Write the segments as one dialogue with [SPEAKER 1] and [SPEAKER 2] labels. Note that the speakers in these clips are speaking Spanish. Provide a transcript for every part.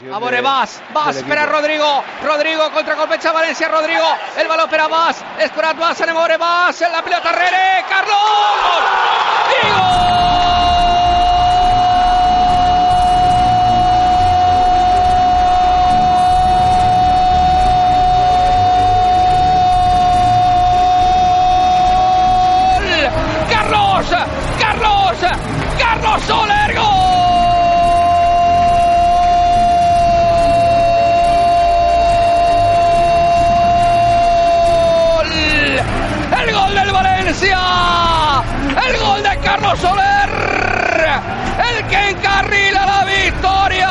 [SPEAKER 1] Amore Vas, Vas espera Rodrigo, Rodrigo contra Colpecha Valencia, Rodrigo, el balón espera Vas, Escurat Vas, Anemore Vas, en la pelota Rere, Carlos, ¡Digo! Carlos, Carlos, Carlos Soler, gol. Valencia, el gol de Carlos Soler, el que encarrila la victoria.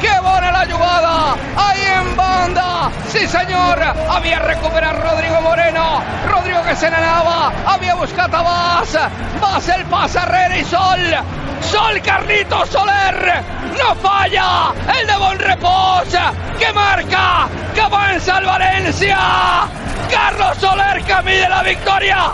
[SPEAKER 1] ¡Qué buena la jugada! Ahí en banda. Sí, señor. Había recuperado Rodrigo Moreno. Rodrigo que se nenava. Había buscado a Vas. Vas el pase y Sol. Sol Carlitos Soler. No falla. El de Bon Repos. Que marca. Que avanza el Valencia. Carlos Soler que la victoria.